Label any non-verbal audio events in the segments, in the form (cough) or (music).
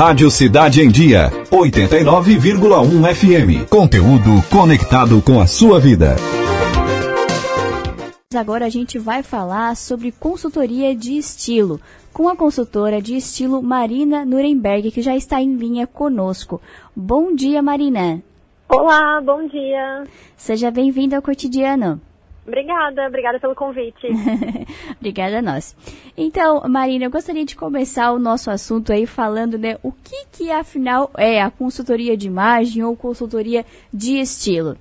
Rádio Cidade em Dia, 89,1 FM. Conteúdo conectado com a sua vida. Agora a gente vai falar sobre consultoria de estilo, com a consultora de estilo Marina Nuremberg, que já está em linha conosco. Bom dia, Marina. Olá, bom dia. Seja bem-vinda ao cotidiano. Obrigada, obrigada pelo convite. (laughs) obrigada a nós. Então, Marina, eu gostaria de começar o nosso assunto aí falando, né, o que que afinal é a consultoria de imagem ou consultoria de estilo?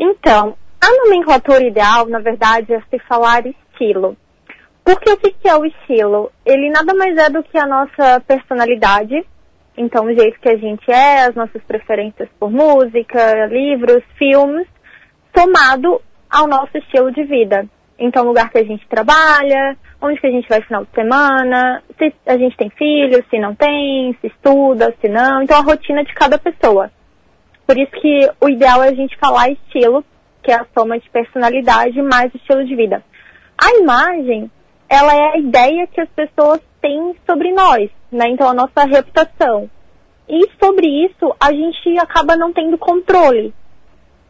Então, a nomenclatura ideal, na verdade, é se falar estilo. Porque o que, que é o estilo? Ele nada mais é do que a nossa personalidade, então o jeito que a gente é, as nossas preferências por música, livros, filmes, somado ao nosso estilo de vida. Então, o lugar que a gente trabalha, onde que a gente vai final de semana, se a gente tem filhos, se não tem, se estuda, se não. Então, a rotina de cada pessoa. Por isso que o ideal é a gente falar estilo, que é a soma de personalidade mais estilo de vida. A imagem, ela é a ideia que as pessoas têm sobre nós, né? Então, a nossa reputação. E sobre isso, a gente acaba não tendo controle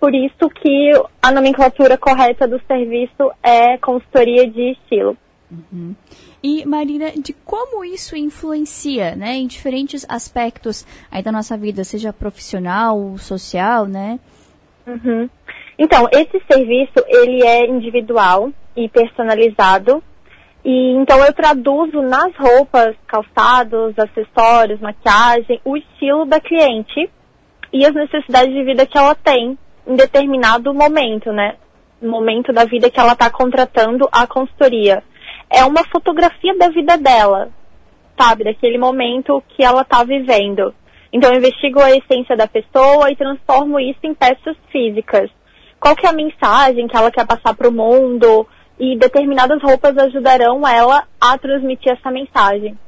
por isso que a nomenclatura correta do serviço é consultoria de estilo. Uhum. E, Marina, de como isso influencia, né, em diferentes aspectos aí da nossa vida, seja profissional, social, né? Uhum. Então, esse serviço, ele é individual e personalizado. E então eu traduzo nas roupas, calçados, acessórios, maquiagem, o estilo da cliente e as necessidades de vida que ela tem em determinado momento, né? Momento da vida que ela está contratando a consultoria. É uma fotografia da vida dela, sabe? Daquele momento que ela está vivendo. Então eu investigo a essência da pessoa e transformo isso em peças físicas. Qual que é a mensagem que ela quer passar para o mundo? E determinadas roupas ajudarão ela a transmitir essa mensagem.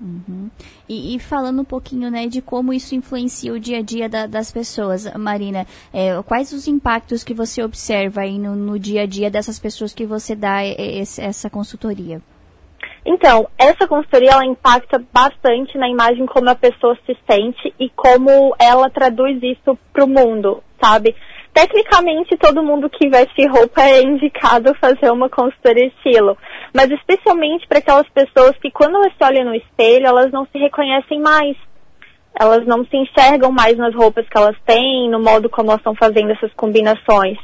Uhum. E, e, falando um pouquinho né, de como isso influencia o dia a dia da, das pessoas, Marina, é, quais os impactos que você observa aí no, no, dia a dia dessas pessoas que você dá esse, essa consultoria? Então, essa consultoria ela impacta bastante na imagem como a pessoa se sente e como ela traduz isso para o mundo, sabe? Tecnicamente, todo mundo que veste roupa é indicado fazer uma consultoria estilo, mas especialmente para aquelas pessoas que, quando elas se olham no espelho, elas não se reconhecem mais. Elas não se enxergam mais nas roupas que elas têm, no modo como elas estão fazendo essas combinações.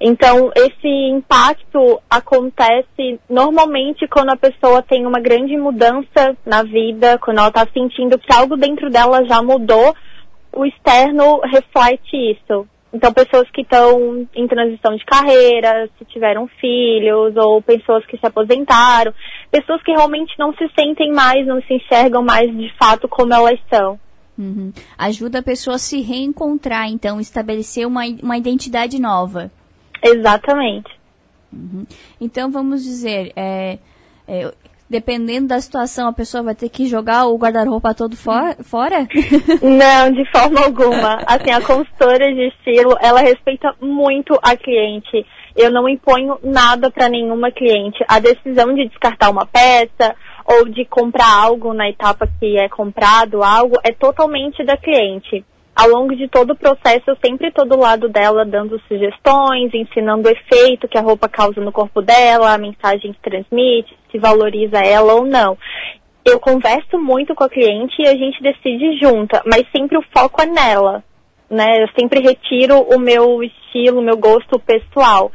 Então, esse impacto acontece normalmente quando a pessoa tem uma grande mudança na vida, quando ela está sentindo que algo dentro dela já mudou, o externo reflete isso. Então, pessoas que estão em transição de carreira, se tiveram filhos, ou pessoas que se aposentaram, pessoas que realmente não se sentem mais, não se enxergam mais de fato como elas são. Uhum. Ajuda a pessoa a se reencontrar, então, estabelecer uma, uma identidade nova. Exatamente. Uhum. Então, vamos dizer, é, é, dependendo da situação, a pessoa vai ter que jogar o guarda-roupa todo for fora? (laughs) (laughs) Não, de forma alguma. Assim, a consultora de estilo, ela respeita muito a cliente. Eu não imponho nada para nenhuma cliente. A decisão de descartar uma peça ou de comprar algo na etapa que é comprado algo é totalmente da cliente ao longo de todo o processo, eu sempre estou do lado dela dando sugestões, ensinando o efeito que a roupa causa no corpo dela, a mensagem que transmite, se valoriza ela ou não. Eu converso muito com a cliente e a gente decide junta, mas sempre o foco é nela. Né? Eu sempre retiro o meu estilo, o meu gosto pessoal.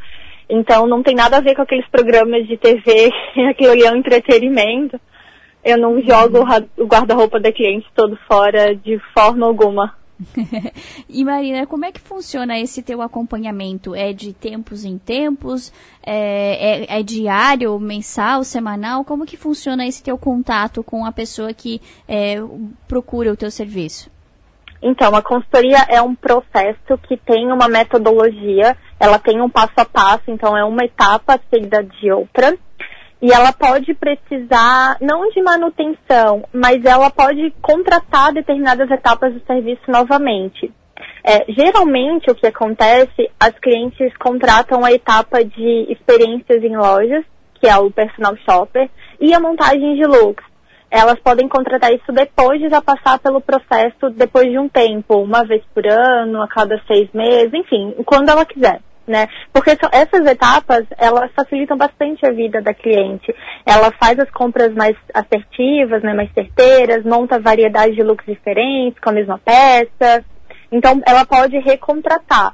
Então não tem nada a ver com aqueles programas de TV, (laughs) aquilo ali é um entretenimento. Eu não jogo o guarda-roupa da cliente todo fora de forma alguma. (laughs) e Marina, como é que funciona esse teu acompanhamento? É de tempos em tempos? É, é, é, diário, mensal, semanal? Como que funciona esse teu contato com a pessoa que é, procura o teu serviço? Então, a consultoria é um processo que tem uma metodologia, ela tem um passo a passo, então é uma etapa seguida de outra. E ela pode precisar, não de manutenção, mas ela pode contratar determinadas etapas do serviço novamente. É, geralmente, o que acontece, as clientes contratam a etapa de experiências em lojas, que é o personal shopper, e a montagem de looks. elas podem contratar isso depois de já passar pelo processo, depois de um tempo, uma vez por ano, a cada seis meses, enfim, quando ela quiser. Né? Porque essas etapas, elas facilitam bastante a vida da cliente. Ela faz as compras mais assertivas, né, mais certeiras, monta variedade de looks diferentes com a mesma peça. Então, ela pode recontratar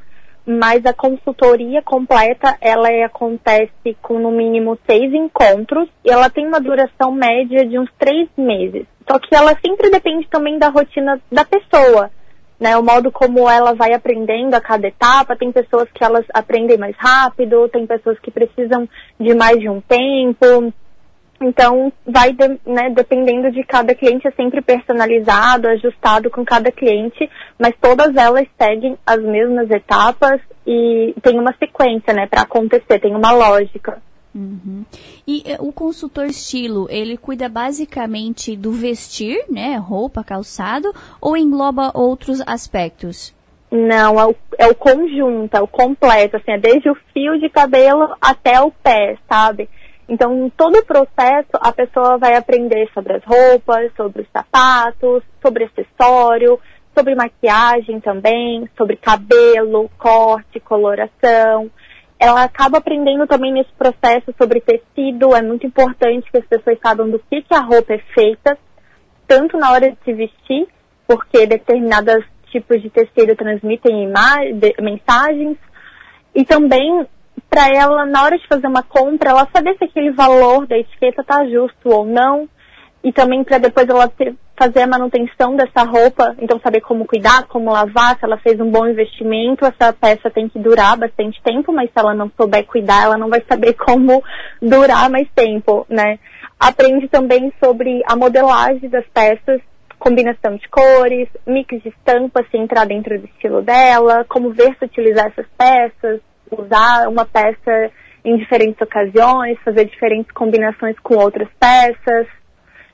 mas a consultoria completa ela acontece com no mínimo seis encontros e ela tem uma duração média de uns três meses. Só que ela sempre depende também da rotina da pessoa, né? O modo como ela vai aprendendo a cada etapa. Tem pessoas que elas aprendem mais rápido, tem pessoas que precisam de mais de um tempo. Então, vai né, dependendo de cada cliente, é sempre personalizado, ajustado com cada cliente, mas todas elas seguem as mesmas etapas e tem uma sequência, né, para acontecer, tem uma lógica. Uhum. E eh, o consultor estilo, ele cuida basicamente do vestir, né, roupa, calçado, ou engloba outros aspectos? Não, é o, é o conjunto, é o completo, assim, é desde o fio de cabelo até o pé, sabe? Então, em todo o processo, a pessoa vai aprender sobre as roupas, sobre os sapatos, sobre acessório, sobre maquiagem também, sobre cabelo, corte, coloração. Ela acaba aprendendo também nesse processo sobre tecido. É muito importante que as pessoas saibam do que, que a roupa é feita, tanto na hora de se vestir, porque determinados tipos de tecido transmitem mensagens, e também para ela, na hora de fazer uma compra, ela saber se aquele valor da etiqueta está justo ou não. E também para depois ela ter, fazer a manutenção dessa roupa, então saber como cuidar, como lavar, se ela fez um bom investimento, essa peça tem que durar bastante tempo, mas se ela não souber cuidar, ela não vai saber (laughs) como durar mais tempo, né? Aprende também sobre a modelagem das peças, combinação de cores, mix de estampas, se entrar dentro do estilo dela, como ver se utilizar essas peças, usar uma peça em diferentes ocasiões, fazer diferentes combinações com outras peças.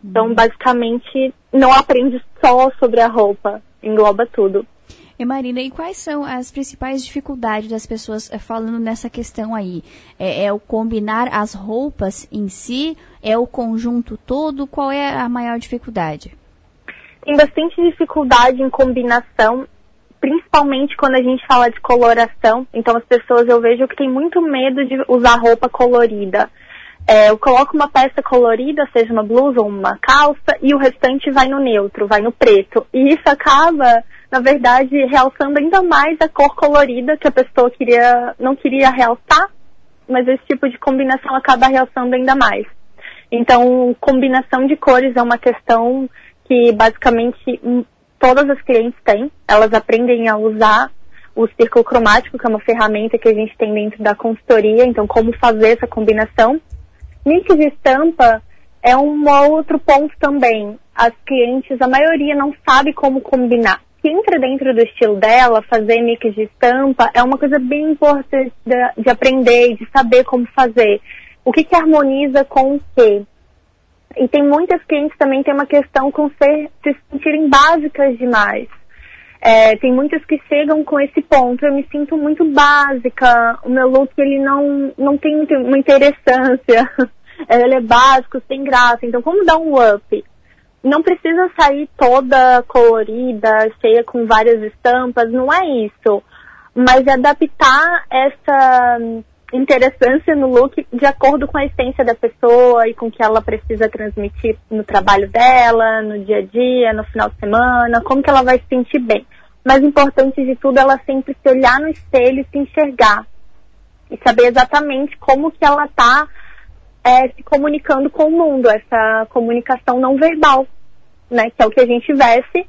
Então, basicamente, não aprende só sobre a roupa, engloba tudo. E Marina, e quais são as principais dificuldades das pessoas eh, falando nessa questão aí? É, é, o combinar as roupas em si? É o conjunto todo? Qual é a maior dificuldade? Tem bastante dificuldade em combinação principalmente quando a gente fala de coloração. Então, as pessoas eu vejo que tem muito medo de usar roupa colorida. É, eu coloco uma peça colorida, seja uma blusa ou uma calça, e o restante vai no neutro, vai no preto. E isso acaba, na verdade, realçando ainda mais a cor colorida que a pessoa queria, não queria realçar, mas esse tipo de combinação acaba realçando ainda mais. Então, combinação de cores é uma questão que basicamente todas as clientes têm. Elas aprendem a usar o círculo cromático, que é uma ferramenta que a gente tem dentro da consultoria, então como fazer essa combinação. Mix de estampa é um outro ponto também. As clientes, a maioria não sabe como combinar. Se entra dentro do estilo dela, fazer mix de estampa é uma coisa bem importante de, de aprender, de saber como fazer. O que, que harmoniza com o quê? E tem muitas clientes também tem uma questão com ser, se sentirem básicas demais. É, tem muitas que chegam com esse ponto, eu me sinto muito básica, o meu look ele não, não tem uma interessância, (laughs) ele é básico, sem graça, então como dar um up? Não precisa sair toda colorida, cheia com várias estampas, não é isso. Mas adaptar essa interessância no look de acordo com a essência da pessoa e com o que ela precisa transmitir no trabalho dela, no dia a dia, no final de semana, como que ela vai se sentir bem. Mas importante de tudo, ela sempre se olhar no espelho e se enxergar. E saber exatamente como que ela está é, se comunicando com o mundo, essa comunicação não verbal, né? Que é o que a gente veste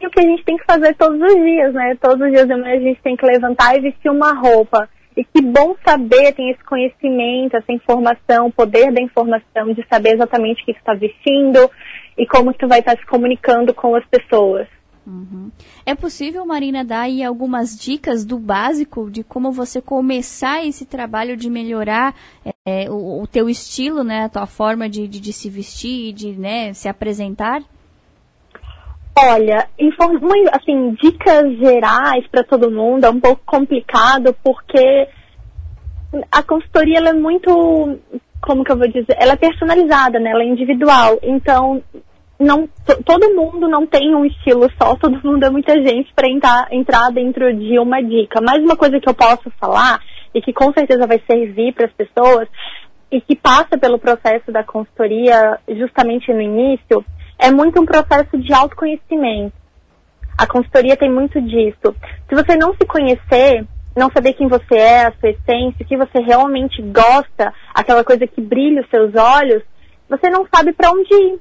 e o que a gente tem que fazer todos os dias, né? Todos os dias da manhã a gente tem que levantar e vestir uma roupa e que bom saber, tem esse conhecimento, essa informação, o poder da informação, de saber exatamente o que está vestindo e como tu vai estar se comunicando com as pessoas. Uhum. É possível, Marina, dar aí algumas dicas do básico de como você começar esse trabalho de melhorar é, o, o, teu estilo, né, a tua forma de, de, de se vestir, de né, se apresentar? Olha, assim, dicas gerais para todo mundo é um pouco complicado porque a consultoria é muito, como que eu vou dizer, ela é personalizada, né? Ela é individual. Então, não todo mundo não tem um estilo só, todo mundo é muita gente para entrar, entrar dentro de uma dica. Mas uma coisa que eu posso falar e que com certeza vai servir para as pessoas e que passa pelo processo da consultoria justamente no início é muito um processo de autoconhecimento. A consultoria tem muito disso. Se você não se conhecer, não saber quem você é, a sua essência, o que você realmente gosta, aquela coisa que brilha os seus olhos, você não sabe para onde ir.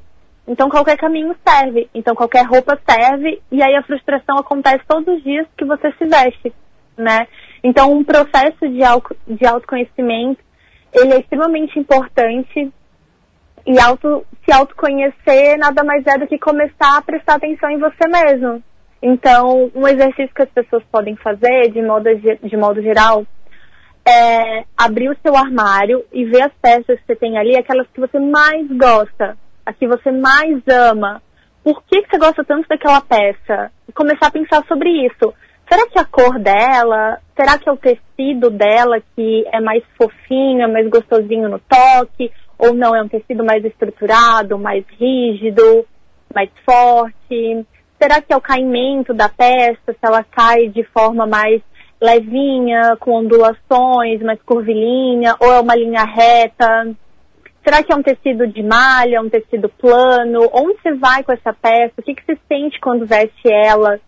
Então qualquer caminho serve. Então qualquer roupa serve e aí a frustração acontece todos os dias que você se veste, né? Então um processo de, auto, de autoconhecimento, ele é extremamente importante e auto, se autoconhecer nada mais é do que começar a prestar atenção em você mesmo. Então, um exercício que as pessoas podem fazer, de modo, de modo geral, é abrir o seu armário e ver as peças que você tem ali, aquelas que você mais gosta a que você mais ama, por que, que você gosta tanto daquela peça? E começar a pensar sobre isso. Será que a cor dela, será que é o tecido dela que é mais fofinho, mais gostosinho no toque? Ou não, é um tecido mais estruturado, mais rígido, mais forte? Será que é o caimento da peça, se ela cai de forma mais levinha, com ondulações, mais curvilínea, ou é uma linha reta? Será que é um tecido de malha, um tecido plano? Onde você vai com essa peça? O que, que você sente quando veste ela?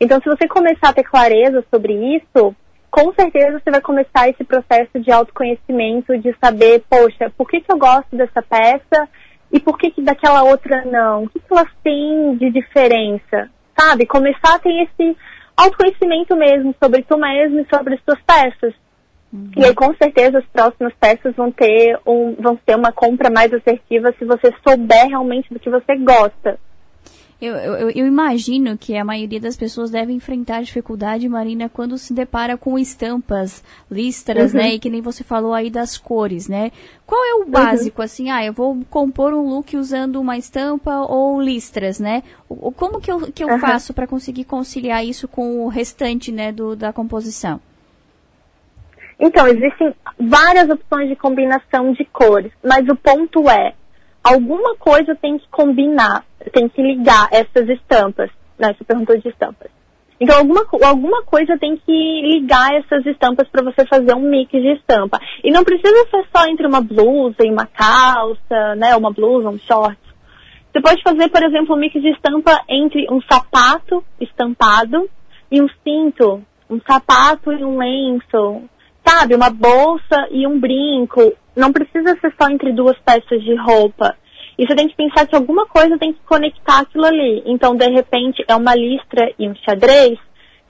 Então, se você começar a ter clareza sobre isso, com certeza você vai começar esse processo de autoconhecimento, de saber, poxa, por que, que eu gosto dessa peça e por que, que daquela outra não? O que, que elas têm de diferença? Sabe? Começar a ter esse autoconhecimento mesmo sobre tu mesmo e sobre as tuas peças. Uhum. E aí, com certeza, as próximas peças vão ter, um, vão ter uma compra mais assertiva se você souber realmente do que você gosta. Eu, eu, eu, imagino que a maioria das pessoas deve enfrentar dificuldade, Marina, quando se depara com estampas, listras, uhum. né? E que nem você falou aí das cores, né? Qual é o uhum. básico, uhum. assim? Ah, eu vou compor um look usando uma estampa ou listras, né? O, como que eu, que eu uhum. faço para conseguir conciliar isso com o restante, né, do, da composição? Então, existem várias opções de combinação de cores, mas o ponto é, alguma coisa tem que combinar, tem que ligar essas estampas. Né? Você perguntou de estampas. Então, alguma, alguma coisa tem que ligar essas estampas para você fazer um mix de estampa. E não precisa ser só entre uma blusa e uma calça, né? Uma blusa, um short. Você pode fazer, por exemplo, um mix de estampa entre um sapato estampado e um cinto, um sapato e um lenço, sabe, uma bolsa e um brinco. Não precisa ser só entre duas peças de roupa. E você tem que pensar que alguma coisa tem que conectar aquilo ali. Então, de repente, é uma listra e um xadrez,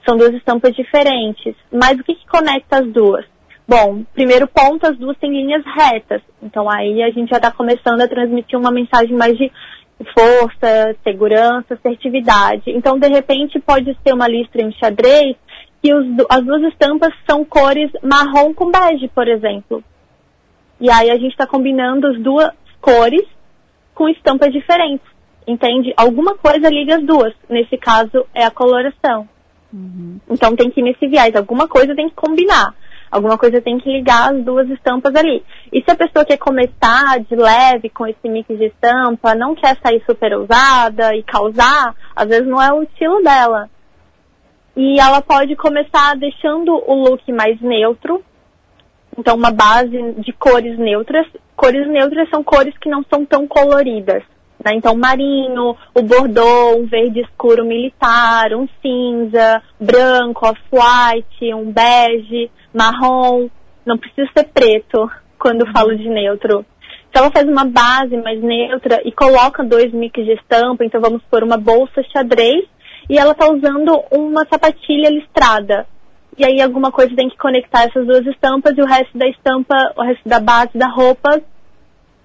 são duas estampas diferentes. Mas o que, que conecta as duas? Bom, primeiro ponto, as duas têm linhas retas. Então, aí a gente já está começando a transmitir uma mensagem mais de força, segurança, assertividade. Então, de repente, pode ser uma listra e um xadrez que os, as duas estampas são cores marrom com bege, por exemplo. E aí a gente está combinando as duas cores com estampas diferentes, entende? Alguma coisa liga as duas. Nesse caso é a coloração. Uhum. Então tem que ir nesse viés. Alguma coisa tem que combinar. Alguma coisa tem que ligar as duas estampas ali. E se a pessoa quer começar de leve com esse mix de estampa, não quer sair super ousada e causar, às vezes não é o estilo dela. E ela pode começar deixando o look mais neutro. Então, uma base de cores neutras. Cores neutras são cores que não são tão coloridas. Né? Então, marinho, o bordô, um verde escuro militar, um cinza, branco, off-white, um bege, marrom. Não precisa ser preto quando falo de neutro. Se ela faz uma base mais neutra e coloca dois mix de estampa, então vamos por uma bolsa xadrez e ela tá usando uma sapatilha listrada. E aí alguma coisa tem que conectar essas duas estampas e o resto da estampa, o resto da base da roupa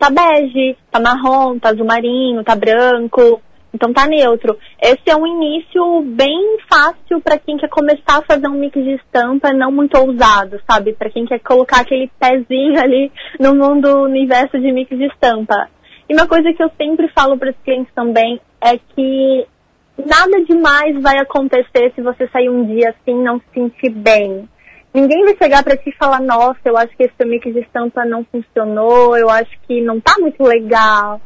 tá bege, tá marrom, tá azul marinho, tá branco, então tá neutro. Esse é um início bem fácil para quem quer começar a fazer um mix de estampa não muito ousado, sabe? Para quem quer colocar aquele pezinho ali no mundo universo de mix de estampa. E uma coisa que eu sempre falo para os clientes também é que nada demais vai acontecer se você sair um dia assim e não se sentir bem. Ninguém vai chegar para ti e falar, nossa, eu acho que esse mix de estampa não funcionou, eu acho que não tá muito legal.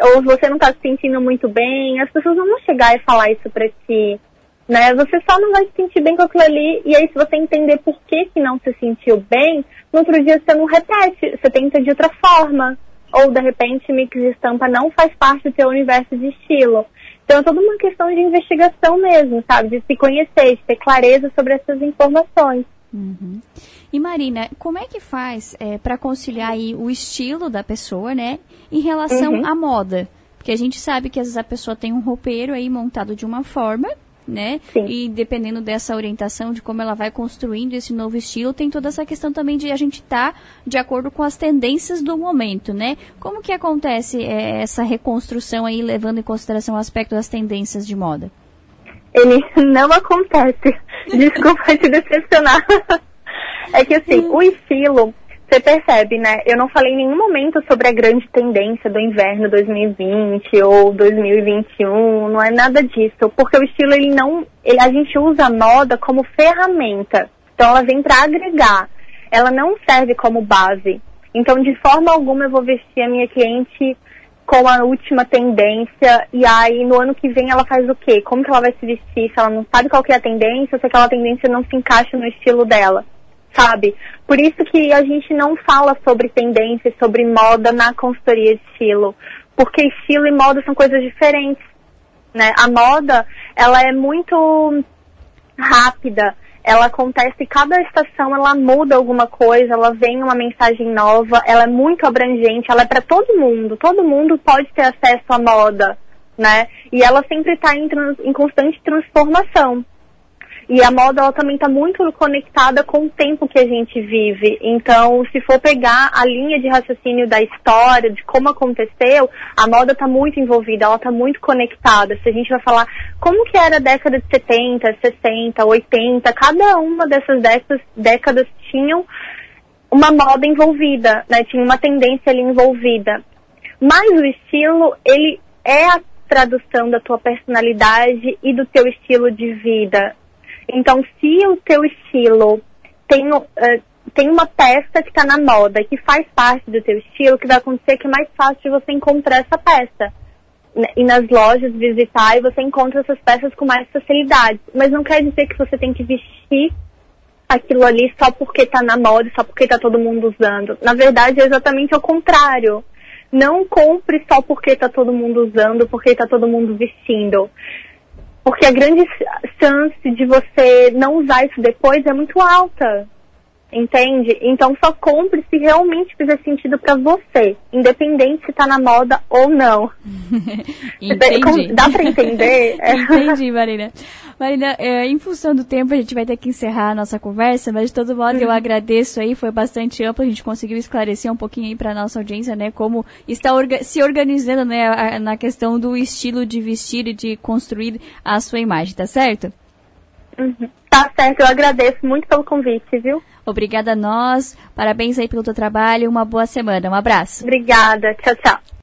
ou você não está se sentindo muito bem, as pessoas não vão chegar e falar isso para ti, né? Você só não vai se sentir bem com aquilo ali, e aí se você entender por que, que não se sentiu bem, no outro dia você não repete, você tenta de outra forma. Ou, de repente, mix de estampa não faz parte do teu universo de estilo. Então é toda uma questão de investigação mesmo, sabe? De se conhecer, de ter clareza sobre essas informações. Uhum. E Marina, como é que faz é, para conciliar aí o estilo da pessoa, né, em relação uhum. à moda? Porque a gente sabe que às vezes a pessoa tem um roupeiro aí montado de uma forma né? Sim. E dependendo dessa orientação, de como ela vai construindo esse novo estilo, tem toda essa questão também de a gente estar tá de acordo com as tendências do momento, né? Como que acontece é, essa reconstrução aí, levando em consideração o aspecto das tendências de moda? Ele (laughs) não acontece. (laughs) Desculpa te decepcionar. (laughs) É que assim, o estilo você percebe, né? Eu não falei em nenhum momento sobre a grande tendência do inverno 2020 ou 2021, não é nada disso, porque o estilo ele não, ele, a gente usa a moda como ferramenta. Então ela vem para agregar. Ela não serve como base. Então de forma alguma eu vou vestir a minha cliente com a última tendência e aí no ano que vem ela faz o quê? Como que ela vai se vestir se ela não sabe qual é a tendência, se aquela tendência não se encaixa no estilo dela? Sabe? Por isso que a gente não fala sobre tendências, sobre moda na consultoria de estilo, porque estilo e moda são coisas diferentes, né? A moda, ela é muito rápida, ela acontece cada estação, ela muda alguma coisa, ela vem uma mensagem nova, ela é muito abrangente, ela é para todo mundo, todo mundo pode ter acesso à moda, né? E ela sempre está em, em constante transformação. E a moda ela também está muito conectada com o tempo que a gente vive. Então, se for pegar a linha de raciocínio da história, de como aconteceu, a moda está muito envolvida, ela está muito conectada. Se a gente vai falar como que era a década de 70, 60, 80, cada uma dessas décadas, décadas tinham uma moda envolvida, né? Tinha uma tendência ali envolvida. Mas o estilo, ele é a tradução da tua personalidade e do teu estilo de vida. Então, se o teu estilo tem, uh, tem uma peça que está na moda, que faz parte do teu estilo, que vai acontecer que é mais fácil de você encontrar essa peça. Né, e nas lojas visitar e você encontra essas peças com mais facilidade. Mas não quer dizer que você tem que vestir aquilo ali só porque está na moda, só porque está todo mundo usando. Na verdade, é exatamente o contrário. Não compre só porque está todo mundo usando, porque está todo mundo vestindo. Porque a grande chance de você não usar isso depois é muito alta. Entende? Então só compre se realmente fizer sentido para você, independente se tá na moda ou não. (laughs) Entendi. Dá para entender? (laughs) Entendi, Marina. Marina, é, em função do tempo, a gente vai ter que encerrar a nossa conversa, mas de todo modo eu uhum. agradeço aí, foi bastante amplo, a gente conseguiu esclarecer um pouquinho aí para nossa audiência, né, como está orga se organizando, né, na questão do estilo de vestir e de construir a sua imagem, tá certo? Uhum. Tá certo, eu agradeço muito pelo convite, viu? Obrigada a nós, parabéns aí pelo teu trabalho, uma boa semana, um abraço. Obrigada, tchau, tchau.